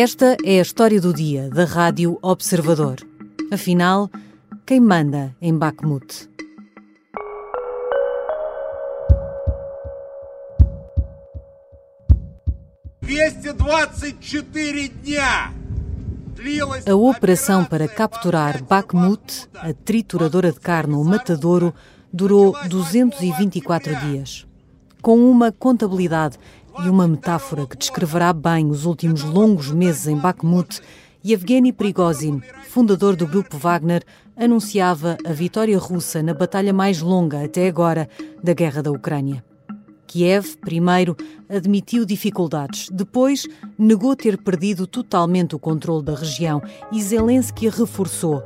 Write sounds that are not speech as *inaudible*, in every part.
Esta é a história do dia da Rádio Observador. Afinal, quem manda em Bakhmut? A operação para capturar Bakhmut, a trituradora de carne ou matadouro, durou 224 dias. Com uma contabilidade e uma metáfora que descreverá bem os últimos longos meses em Bakhmut, Yevgeny Prigozhin, fundador do grupo Wagner, anunciava a vitória russa na batalha mais longa até agora da guerra da Ucrânia. Kiev, primeiro, admitiu dificuldades, depois negou ter perdido totalmente o controle da região e Zelensky reforçou.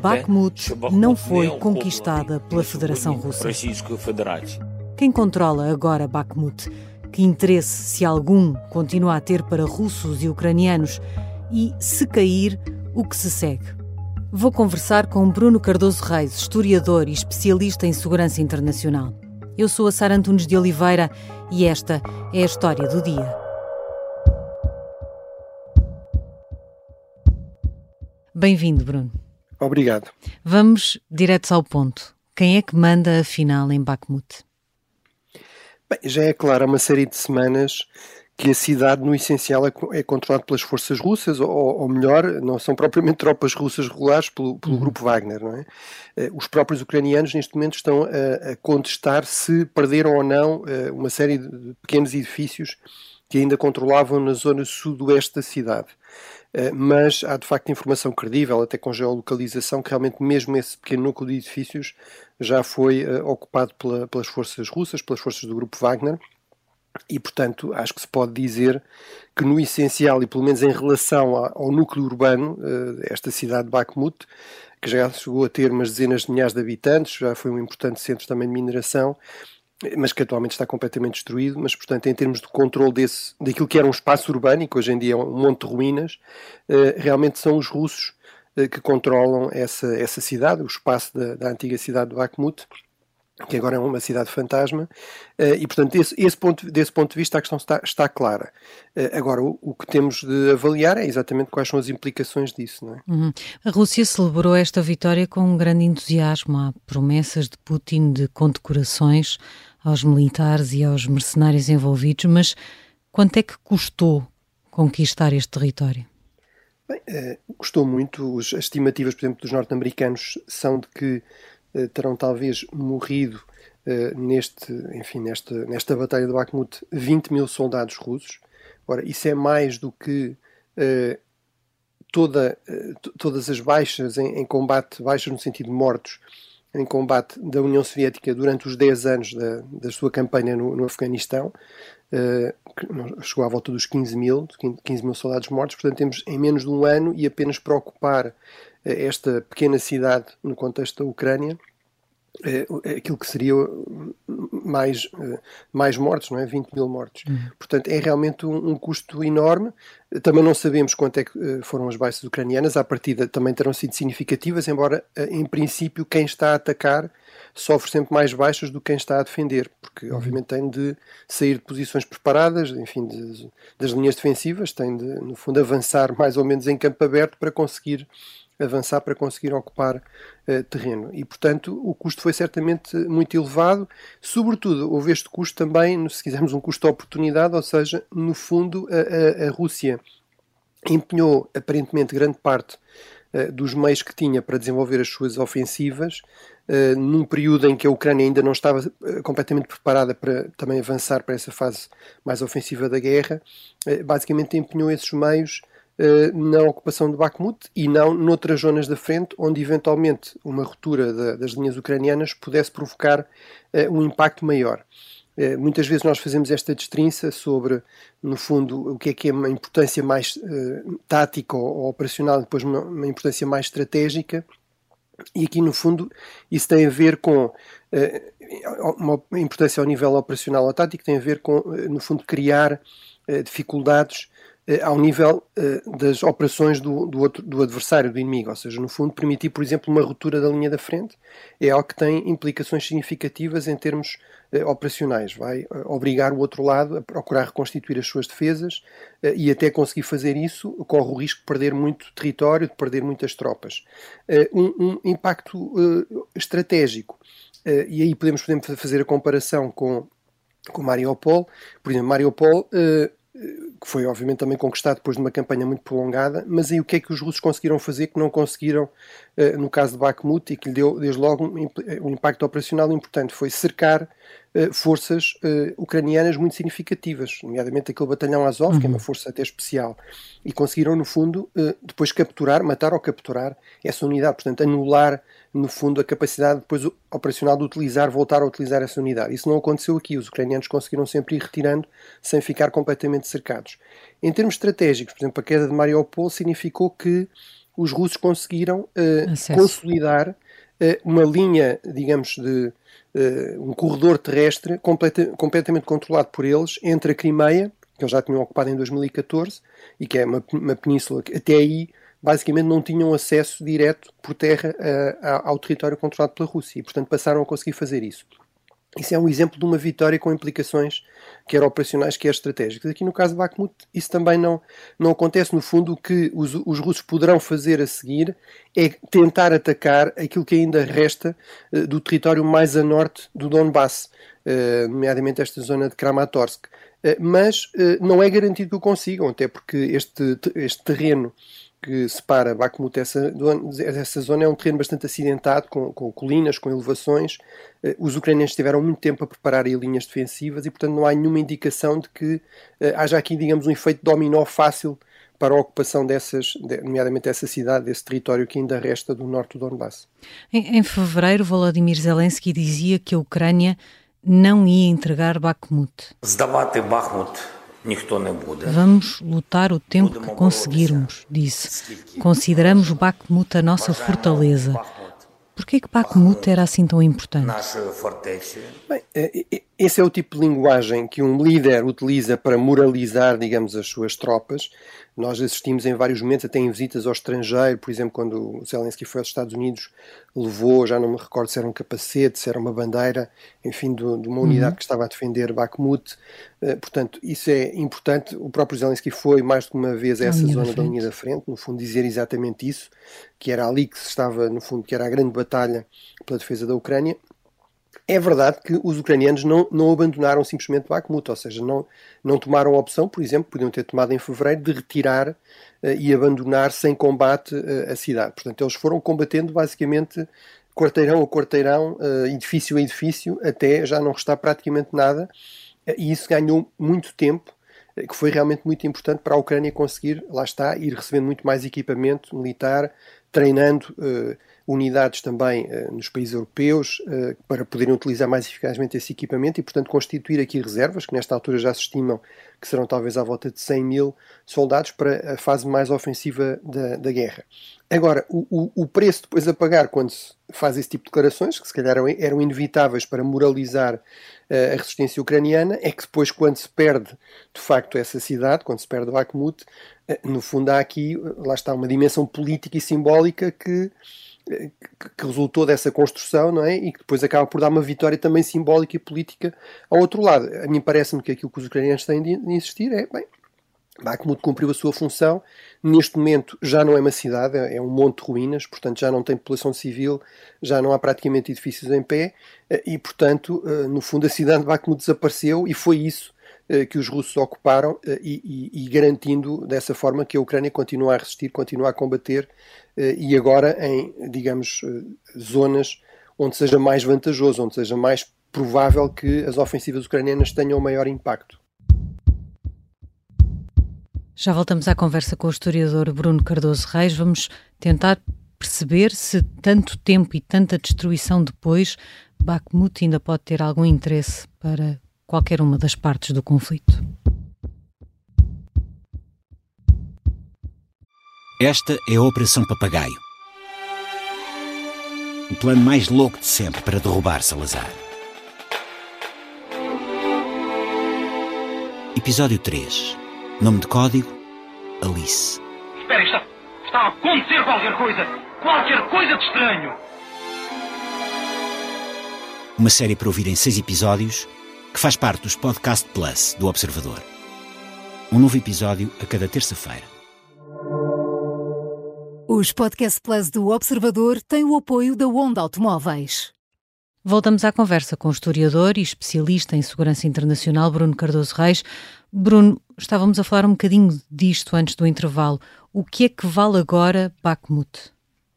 Bakhmut não foi conquistada pela Federação Russa. Quem controla agora Bakhmut? Que interesse, se algum, continua a ter para russos e ucranianos? E, se cair, o que se segue? Vou conversar com Bruno Cardoso Reis, historiador e especialista em segurança internacional. Eu sou a Sara Antunes de Oliveira e esta é a história do dia. Bem-vindo, Bruno. Obrigado. Vamos direto ao ponto. Quem é que manda afinal em Bakhmut? Bem, já é claro há uma série de semanas que a cidade, no essencial, é, é controlada pelas forças russas, ou, ou, melhor, não são propriamente *laughs* tropas russas regulares pelo, pelo uhum. grupo Wagner. Não é? Eh, os próprios ucranianos, neste momento, estão a, a contestar se perderam ou não eh, uma série de pequenos edifícios que ainda controlavam na zona sudoeste da cidade. Eh, mas há de facto informação credível, até com geolocalização, que realmente mesmo esse pequeno núcleo de edifícios já foi uh, ocupado pela, pelas forças russas, pelas forças do grupo Wagner, e portanto acho que se pode dizer que no essencial, e pelo menos em relação ao núcleo urbano, uh, esta cidade de Bakhmut, que já chegou a ter umas dezenas de milhares de habitantes, já foi um importante centro também de mineração, mas que atualmente está completamente destruído, mas portanto em termos de controle desse, daquilo que era um espaço urbano que hoje em dia é um monte de ruínas, eh, realmente são os russos eh, que controlam essa, essa cidade, o espaço da, da antiga cidade de Bakhmut, que agora é uma cidade fantasma, eh, e portanto esse, esse ponto, desse ponto de vista a questão está, está clara. Agora, o, o, que temos de avaliar é exatamente quais são as implicações disso. É? Uhum. A Rússia celebrou esta vitória com um grande entusiasmo. Há promessas de Putin de condecorações aos militares e aos mercenários envolvidos, mas quanto é que custou conquistar este território? Bem, eh, custou muito. As estimativas, por exemplo, dos norte-americanos são de que eh, terão talvez morrido eh, neste, enfim, nesta, nesta batalha de Bakhmut 20 mil soldados russos. Ora, isso é mais do que toda, todas as baixas em, em combate, baixas no sentido de mortos, em combate da União Soviética durante os 10 anos da, da sua campanha no, no Afeganistão, uh, chegou à volta dos 15 mil, 15 mil soldados mortos, portanto temos em menos de um ano e apenas para ocupar esta pequena cidade no contexto da Ucrânia, uh, aquilo que seria mais, mais mortos, não é? 20 mil mortos. Uhum. Portanto, é realmente um, um, custo enorme. Também não sabemos quanto é que foram as baixas ucranianas, à partida também terão sido significativas, embora, em princípio, quem está a atacar sofre sempre mais baixas do que quem está a defender, porque uhum. obviamente tem de sair de posições preparadas, enfim, de, das linhas defensivas, tem de, no fundo, avançar *laughs* mais ou menos em campo aberto para conseguir avançar para conseguir ocupar uh, terreno. E, portanto, o custo foi certamente muito elevado. Sobretudo, houve este custo também, se quisermos, um custo de oportunidade, ou seja, no fundo, a, a, a Rússia empenhou aparentemente grande parte uh, dos meios que tinha para desenvolver as suas ofensivas Uh, num período em que a Ucrânia ainda não estava completamente preparada para também avançar para essa fase mais ofensiva da guerra, basicamente empenhou esses meios na ocupação de Bakhmut e não noutras zonas da frente, onde eventualmente uma ruptura da, das linhas ucranianas pudesse provocar um impacto maior. Muitas vezes nós fazemos esta destrinça sobre, no fundo, o que é que é uma importância mais tática ou, operacional, depois uma, uma importância mais estratégica, e aqui, no fundo, isso tem a ver com uma importância ao nível operacional ou tático, tem a ver com, no fundo, criar dificuldades eh, ao nível eh, das operações do, do, outro, do adversário, do inimigo. Ou seja, no fundo, permitir, por exemplo, uma ruptura da linha da frente é algo que tem implicações significativas em termos eh, operacionais. Vai obrigar o outro lado a procurar reconstituir as suas defesas e até conseguir fazer isso corre o risco de perder muito território, de perder muitas tropas. Um, um impacto estratégico. e aí podemos, podemos fazer a comparação com com Mariupol. Por exemplo, Mariupol que foi obviamente também conquistado depois de uma campanha muito prolongada, mas aí o que é que os russos conseguiram fazer que não conseguiram uh, no caso de Bakhmut e que lhe deu desde logo um, um impacto operacional importante, foi cercar forças uh, ucranianas muito significativas, nomeadamente aquele batalhão Azov, uhum. que é uma uhum. força até especial, e conseguiram no fundo depois capturar, matar ou capturar essa unidade, portanto anular no fundo, a capacidade depois operacional de utilizar, voltar a utilizar essa unidade. Isso não aconteceu aqui. Os ucranianos conseguiram sempre ir retirando sem ficar completamente cercados. Em termos estratégicos, por exemplo, a queda de Mariupol significou que os russos conseguiram uh, consolidar uh, uma linha, digamos, de um corredor terrestre completa, completamente controlado por eles entre a Crimeia, que eles já tinham ocupado em 2014, e que é uma, uma península que até aí basicamente não tinham acesso direto por terra uh, ao território controlado pela Rússia e, portanto, passaram a conseguir fazer isso. Isso é um exemplo de uma vitória com implicações quer operacionais, quer estratégicas. Aqui no caso de Bakhmut, isso também não, não acontece. No fundo, o que os, os russos poderão fazer a seguir é tentar atacar aquilo que ainda resta uh, do território mais a norte do Donbass, uh, nomeadamente esta zona de Kramatorsk. Uh, mas não é garantido que o consigam, até porque este, este terreno que separa Bakhmut dessa, dessa zona é um terreno bastante acidentado, com, com colinas, com elevações. Eh, os ucranianos tiveram muito tempo a preparar linhas defensivas e, portanto, não há nenhuma indicação de que eh, haja aqui, digamos, um efeito dominó fácil para a ocupação dessas, nomeadamente dessa cidade, desse território que ainda resta do norte do Donbass. Em, em fevereiro, Volodymyr Zelensky dizia que a Ucrânia não ia entregar Bakhmut. Zdavate Bakhmut Vamos lutar o tempo que conseguirmos, disse. Consideramos Bakhmut a nossa fortaleza. Por que Bakhmut era assim tão importante? Bem, esse é o tipo de linguagem que um líder utiliza para moralizar, digamos, as suas tropas, nós assistimos em vários momentos, até em visitas ao estrangeiro, por exemplo, quando o Zelensky foi aos Estados Unidos, levou, já não me recordo se era um capacete, se era uma bandeira, enfim, de, de uma unidade uhum. que estava a defender Bakhmut. Uh, portanto, isso é importante. O próprio Zelensky foi mais de uma vez a essa zona da linha da frente, no fundo, dizer exatamente isso, que era ali que se estava, no fundo, que era a grande batalha pela defesa da Ucrânia. É verdade que os ucranianos não, não abandonaram simplesmente Bakhmut, ou seja, não, não tomaram a opção, por exemplo, podiam ter tomado em fevereiro, de retirar uh, e abandonar sem combate uh, a cidade. Portanto, eles foram combatendo basicamente quarteirão a quarteirão, uh, edifício a edifício, até já não restar praticamente nada, e isso ganhou muito tempo que foi realmente muito importante para a Ucrânia conseguir, lá está, ir recebendo muito mais equipamento militar, treinando uh, unidades também uh, nos países europeus uh, para poderem utilizar mais eficazmente esse equipamento e, portanto, constituir aqui reservas, que nesta altura já se estimam que serão talvez à volta de 100 mil soldados para a fase mais ofensiva da, da guerra. Agora, o, o, preço depois a pagar quando se faz esse tipo de declarações, que se calhar eram, eram inevitáveis para moralizar a resistência ucraniana, é que depois, quando se perde de facto essa cidade, quando se perde Bakhmut, no fundo há aqui, lá está, uma dimensão política e simbólica que que resultou dessa construção, não é? E que depois acaba por dar uma vitória também simbólica e política ao outro lado. A mim parece-me que aquilo que os ucranianos têm de insistir é, bem, Bakhmut cumpriu a sua função, neste momento já não é uma cidade, é um monte de ruínas, portanto já não tem população civil, já não há praticamente edifícios em pé, e portanto, eh, no fundo, a cidade de Bakhmut desapareceu e foi isso que os russos ocuparam eh, e, e, e, garantindo dessa forma que a Ucrânia continua a resistir, continua a combater eh, e agora em, digamos, zonas onde seja mais vantajoso, onde seja mais provável que as ofensivas ucranianas tenham maior impacto. Já voltamos à conversa com o historiador Bruno Cardoso Reis. Vamos tentar perceber se tanto tempo e tanta destruição depois Bakhmut ainda pode ter algum interesse para qualquer uma das partes do conflito. Esta é a Operação Papagaio. O plano mais louco de sempre para derrubar Salazar. Episódio 3. Nome de código: Alice. Espera, está, está a acontecer qualquer coisa! Qualquer coisa de estranho! Uma série para ouvir em seis episódios que faz parte dos Podcast Plus do Observador. Um novo episódio a cada terça-feira. Os Podcast Plus do Observador têm o apoio da Onda Automóveis. Voltamos à conversa com o historiador e especialista em segurança internacional Bruno Cardoso Reis. Bruno, estávamos a falar um bocadinho disto antes do intervalo. O que é que vale agora Bakhmut?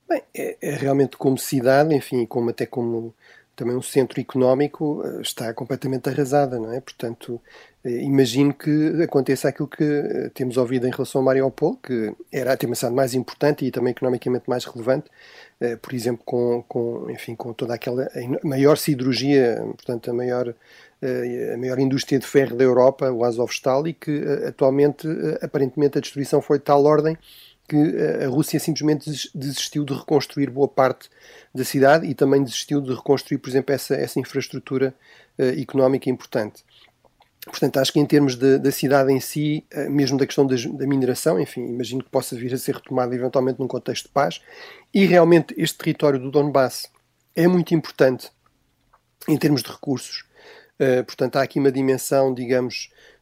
Bem, é, é realmente como cidade, enfim, como até como também um centro económico, eh, está completamente arrasada, não é? Portanto, eh, imagino que aconteça aquilo que eh, temos ouvido em relação a Mariupol, que era a cidade mais importante e também economicamente mais relevante, por exemplo, com, com, enfim, com toda aquela maior siderurgia, portanto, a maior, a maior indústria de ferro da Europa, o Azovstal, e que atualmente, aparentemente, a destruição foi de tal ordem que a Rússia simplesmente desistiu de reconstruir boa parte da cidade e também desistiu de reconstruir, por exemplo, essa, essa infraestrutura económica importante. Portanto, acho que em termos de, da cidade em si, eh, mesmo da questão da, mineração, enfim, imagino que possa vir a ser retomada eventualmente num contexto de paz, e realmente este território do Donbass é muito importante em termos de recursos. Uh, portanto, há aqui uma dimensão, digamos, uh,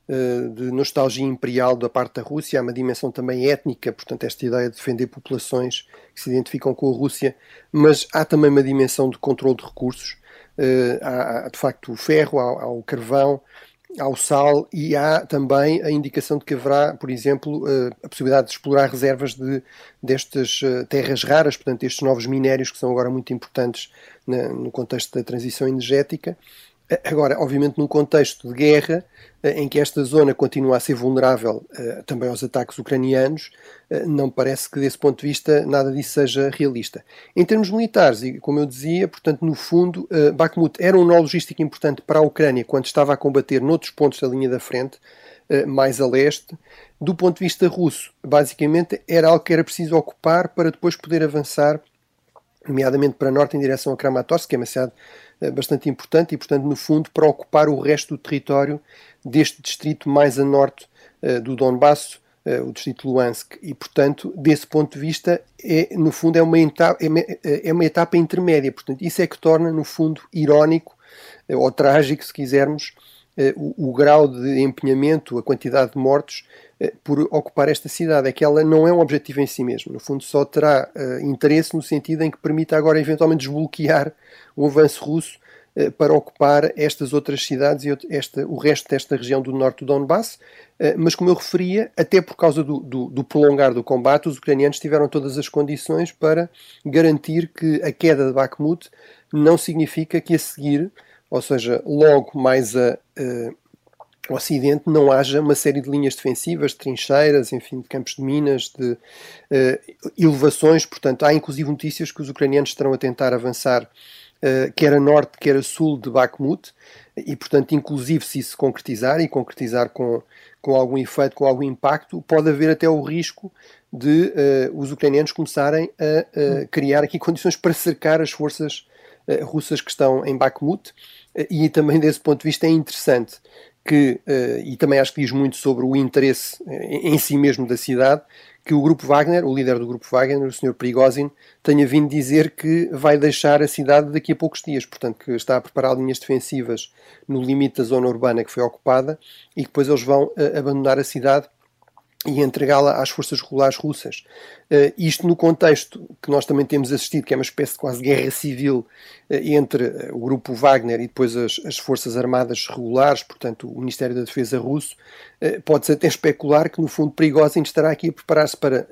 de nostalgia imperial da parte da Rússia, há uma dimensão também étnica, portanto, esta ideia de defender populações que se identificam com a Rússia, mas há também uma dimensão de controle de recursos. Uh, há, há, de facto o ferro, há, há o carvão, ao sal e há também a indicação de que haverá, por exemplo, eh, a possibilidade de explorar reservas de, destas eh, terras raras, portanto, estes novos minérios que são agora muito importantes no contexto da transição energética. Agora, obviamente, num contexto de guerra, eh, em que esta zona continua a ser vulnerável uh, também aos ataques ucranianos, uh, não parece que, desse ponto de vista, nada disso seja realista. Em termos militares, e como eu dizia, portanto, no fundo, Bakhmut era um nó logístico importante para a Ucrânia quando estava a combater noutros pontos da linha da frente, mais a leste. Do ponto de vista russo, basicamente, era algo que era preciso ocupar para depois poder avançar, nomeadamente para norte, em direção a Kramatorsk, que é uma cidade eh, bastante importante e, portanto, no fundo, para ocupar o resto do território deste distrito mais a norte uh, do Donbass, uh, o distrito de. E, portanto, desse ponto de vista, é, no fundo, é uma, etapa, é, é uma etapa intermédia. Portanto, isso é que torna, no fundo, irónico ou trágico, se quisermos, o, o, grau de empenhamento, a quantidade de mortos por ocupar esta cidade. É que ela não é um objetivo em si mesmo. No fundo, só terá interesse no sentido em que permita agora, eventualmente, desbloquear o avanço russo eh, para ocupar estas outras cidades e esta, o resto desta região do norte do Donbass. Eh, mas, como eu referia, até por causa do, do, do, prolongar do combate, os ucranianos tiveram todas as condições para garantir que a queda de Bakhmut não significa que a seguir, ou seja, logo mais a, Ocidente não haja uma série de linhas defensivas, de trincheiras, enfim, de campos de minas, de uh, elevações. Portanto, há inclusive notícias que os ucranianos estarão a tentar avançar uh, quer a norte, quer a sul de Bakhmut, e, portanto, inclusive se isso concretizar e concretizar com, com algum efeito, com algum impacto, pode haver até o risco de uh, os ucranianos começarem a, a, criar aqui condições para cercar as forças russas que estão em Bakhmut, e também desse ponto de vista é interessante que, e também acho que diz muito sobre o interesse em si mesmo da cidade, que o Grupo Wagner, o líder do Grupo Wagner, o Sr. Prigozhin, tenha vindo dizer que vai deixar a cidade daqui a poucos dias, portanto que está a preparar linhas defensivas no limite da zona urbana que foi ocupada e que depois eles vão abandonar a cidade e entregá-la às forças regulares russas. Uh, isto no contexto que nós também temos assistido, que é uma espécie de quase guerra civil uh, entre uh, o grupo Wagner e depois as, as, forças armadas regulares, portanto o Ministério da Defesa russo, pode-se até especular que no fundo Prigozhin estará aqui a preparar-se para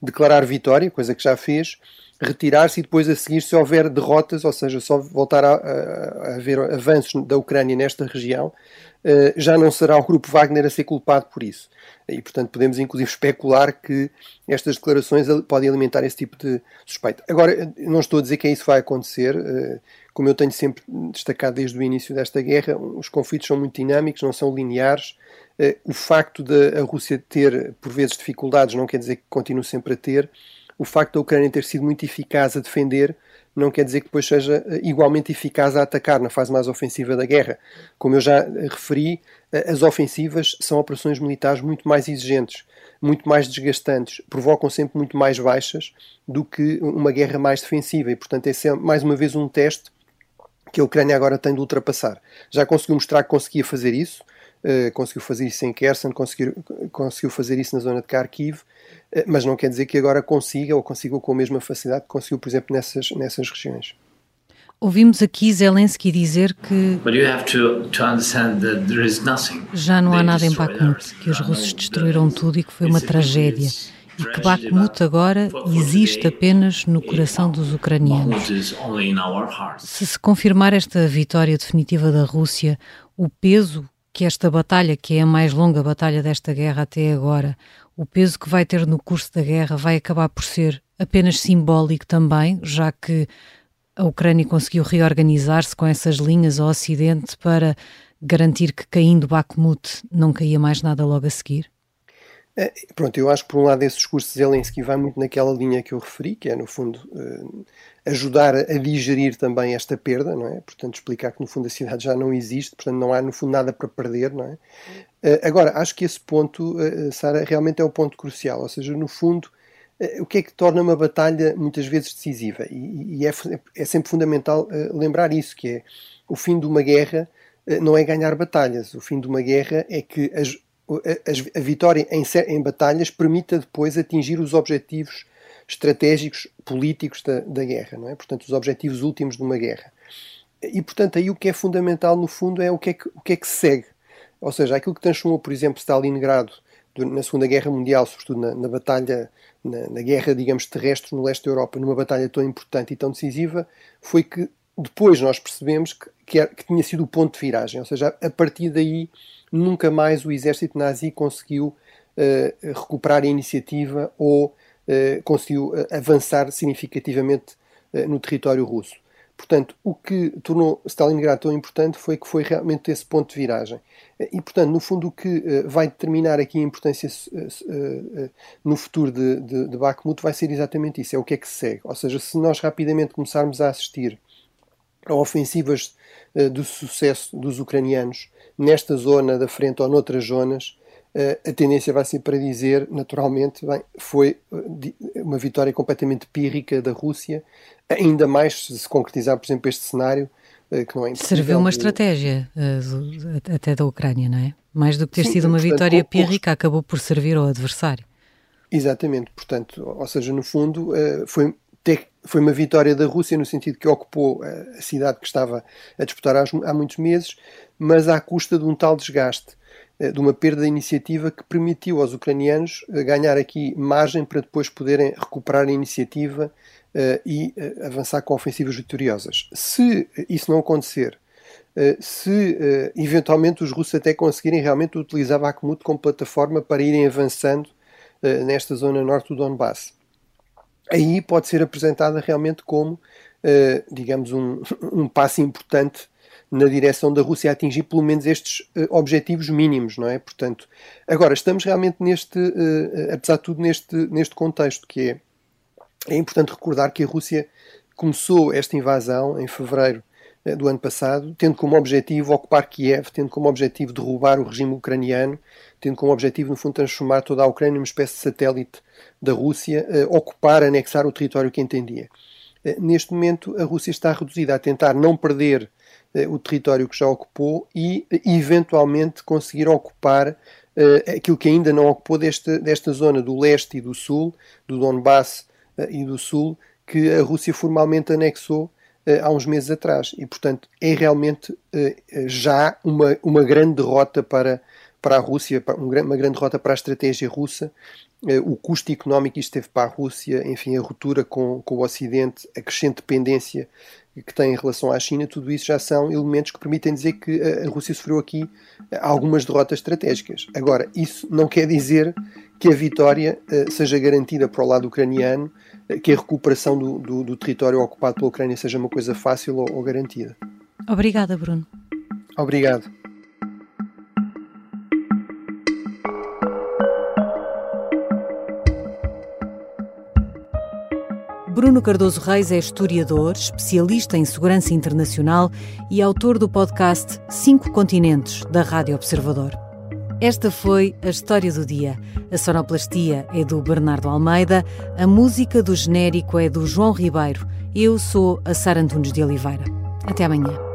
declarar vitória, coisa que já fez, retirar-se e depois a seguir, se houver derrotas, ou seja, só voltar a, a, a haver avanços da Ucrânia nesta região, uh, já não será o grupo Wagner a ser culpado por isso. E, portanto, podemos inclusive especular que estas declarações podem alimentar esse tipo de suspeita. Agora, não estou a dizer que é isso vai acontecer. Uh, como eu tenho sempre destacado desde o início desta guerra, os conflitos são muito dinâmicos, não são lineares. Uh, o facto de a Rússia ter, por vezes, dificuldades não quer dizer que continue sempre a ter o facto da Ucrânia ter sido muito eficaz a defender não quer dizer que depois seja eh, igualmente eficaz a atacar na fase mais ofensiva da guerra. Como eu já eh, referi, eh, as ofensivas são operações militares muito mais exigentes, muito mais desgastantes, provocam sempre muito mais baixas do que uma guerra mais defensiva e, portanto, esse é mais uma vez um teste que a Ucrânia agora tem de ultrapassar. Já conseguiu mostrar que conseguia fazer isso, Uh, conseguiu fazer isso em Kherson, conseguiu, conseguiu fazer isso na zona de Kharkiv, uh, mas não quer dizer que agora consiga ou consiga com a mesma facilidade que conseguiu, por exemplo, nessas, nessas regiões. Ouvimos aqui Zelensky dizer que já não há nada em Bakhmut, que os russos destruíram tudo e que foi uma tragédia e que Bakhmut agora existe apenas no coração dos ucranianos. Se se confirmar esta vitória definitiva da Rússia, o peso que esta batalha, que é a mais longa batalha desta guerra até agora, o peso que vai ter no curso da guerra vai acabar por ser apenas simbólico também, já que a Ucrânia conseguiu reorganizar-se com essas linhas ao Ocidente para garantir que caindo Bakhmut não caía mais nada logo a seguir? É, pronto, eu acho que por um lado esse discurso de Zelensky vai muito naquela linha que eu referi, que é no fundo uh, ajudar a digerir também esta perda, não é? Portanto, explicar que no fundo a cidade já não existe, portanto não há no fundo nada para perder, não é? Uh, agora, acho que esse ponto, Sara, realmente é o ponto crucial, ou seja, no fundo, o que é que torna uma batalha muitas vezes decisiva? E, e é, é, sempre fundamental lembrar isso, que é o fim de uma guerra não é ganhar batalhas, o fim de uma guerra é que as a, a vitória em, em, batalhas permita depois atingir os objetivos estratégicos políticos da, da, guerra, não é? Portanto, os objetivos últimos de uma guerra. E, portanto, aí o que é fundamental, no fundo, é o que é que, o que, é que se segue. Ou seja, aquilo que transformou, por exemplo, Stalingrado na Segunda Guerra Mundial, sobretudo na, na batalha, na, na, guerra, digamos, terrestre no leste da Europa, numa batalha tão importante e tão decisiva, foi que depois nós percebemos que, que, era, que tinha sido o ponto de viragem. Ou seja, a partir daí nunca mais o exército nazi conseguiu uh, recuperar a iniciativa ou uh, conseguiu uh, avançar significativamente no território russo. Portanto, o que tornou Stalingrado tão importante foi que foi realmente esse ponto de viragem. E, portanto, no fundo, o que vai determinar aqui a importância no futuro de, de, de Bakhmut vai ser exatamente isso: é o que é que se segue. Ou seja, se nós rapidamente começarmos a assistir a ofensivas de sucesso dos ucranianos nesta zona da frente ou noutras zonas, eh, a tendência vai ser para dizer, naturalmente, bem, foi eh, uma vitória completamente pírrica da Rússia, ainda mais se se concretizar, por exemplo, este cenário, eh, que não é Serviu uma estratégia até da Ucrânia, não é? Mais do que ter Sim, sido uma portanto, vitória pírrica, acabou por servir ao adversário. Exatamente, portanto, ou seja, no fundo, foi, foi uma vitória da Rússia no sentido que ocupou a cidade que estava a disputar há muitos meses, mas à custa de um tal desgaste, eh, de uma perda de iniciativa que permitiu aos ucranianos eh, ganhar aqui margem para depois poderem recuperar a iniciativa uh, e avançar com ofensivas vitoriosas. Se isso não acontecer, se eventualmente os russos até conseguirem realmente utilizar Bakhmut como plataforma para irem avançando nesta zona norte do Donbass, aí pode ser apresentada realmente como, digamos, um, *laughs* um passo importante na direção da Rússia atingir pelo menos estes uh, objetivos mínimos, não é? Portanto, agora estamos realmente neste, uh, apesar de tudo, neste, neste contexto que é, é importante recordar que a Rússia começou esta invasão em fevereiro uh, do ano passado, tendo como objetivo ocupar Kiev, tendo como objetivo derrubar o regime ucraniano, tendo como objetivo, no fundo, transformar toda a Ucrânia numa espécie de satélite da Rússia, ocupar, anexar o território que entendia. Neste momento, a Rússia está reduzida a tentar não perder eh, o território que já ocupou e, eventualmente, conseguir ocupar aquilo que ainda não ocupou desta, desta zona do leste e do sul, do Donbass e do sul, que a Rússia formalmente anexou há uns meses atrás. E, portanto, é realmente já uma, uma grande derrota para, para a Rússia, uma grande derrota para a estratégia russa, o custo económico que isto teve para a Rússia, enfim, a ruptura com, com o Ocidente, a crescente dependência que tem em relação à China, tudo isso já são elementos que permitem dizer que a Rússia sofreu aqui algumas derrotas estratégicas. Agora, isso não quer dizer que a vitória uh, seja garantida para o lado ucraniano, que a recuperação do, do, do, território ocupado pela Ucrânia seja uma coisa fácil ou, ou garantida. Obrigada, Bruno. Obrigado. Bruno Cardoso Reis é historiador, especialista em segurança internacional e autor do podcast Cinco Continentes, da Rádio Observador. Esta foi a história do dia. A sonoplastia é do Bernardo Almeida, a música do genérico é do João Ribeiro. Eu sou a Sara Antunes de Oliveira. Até amanhã.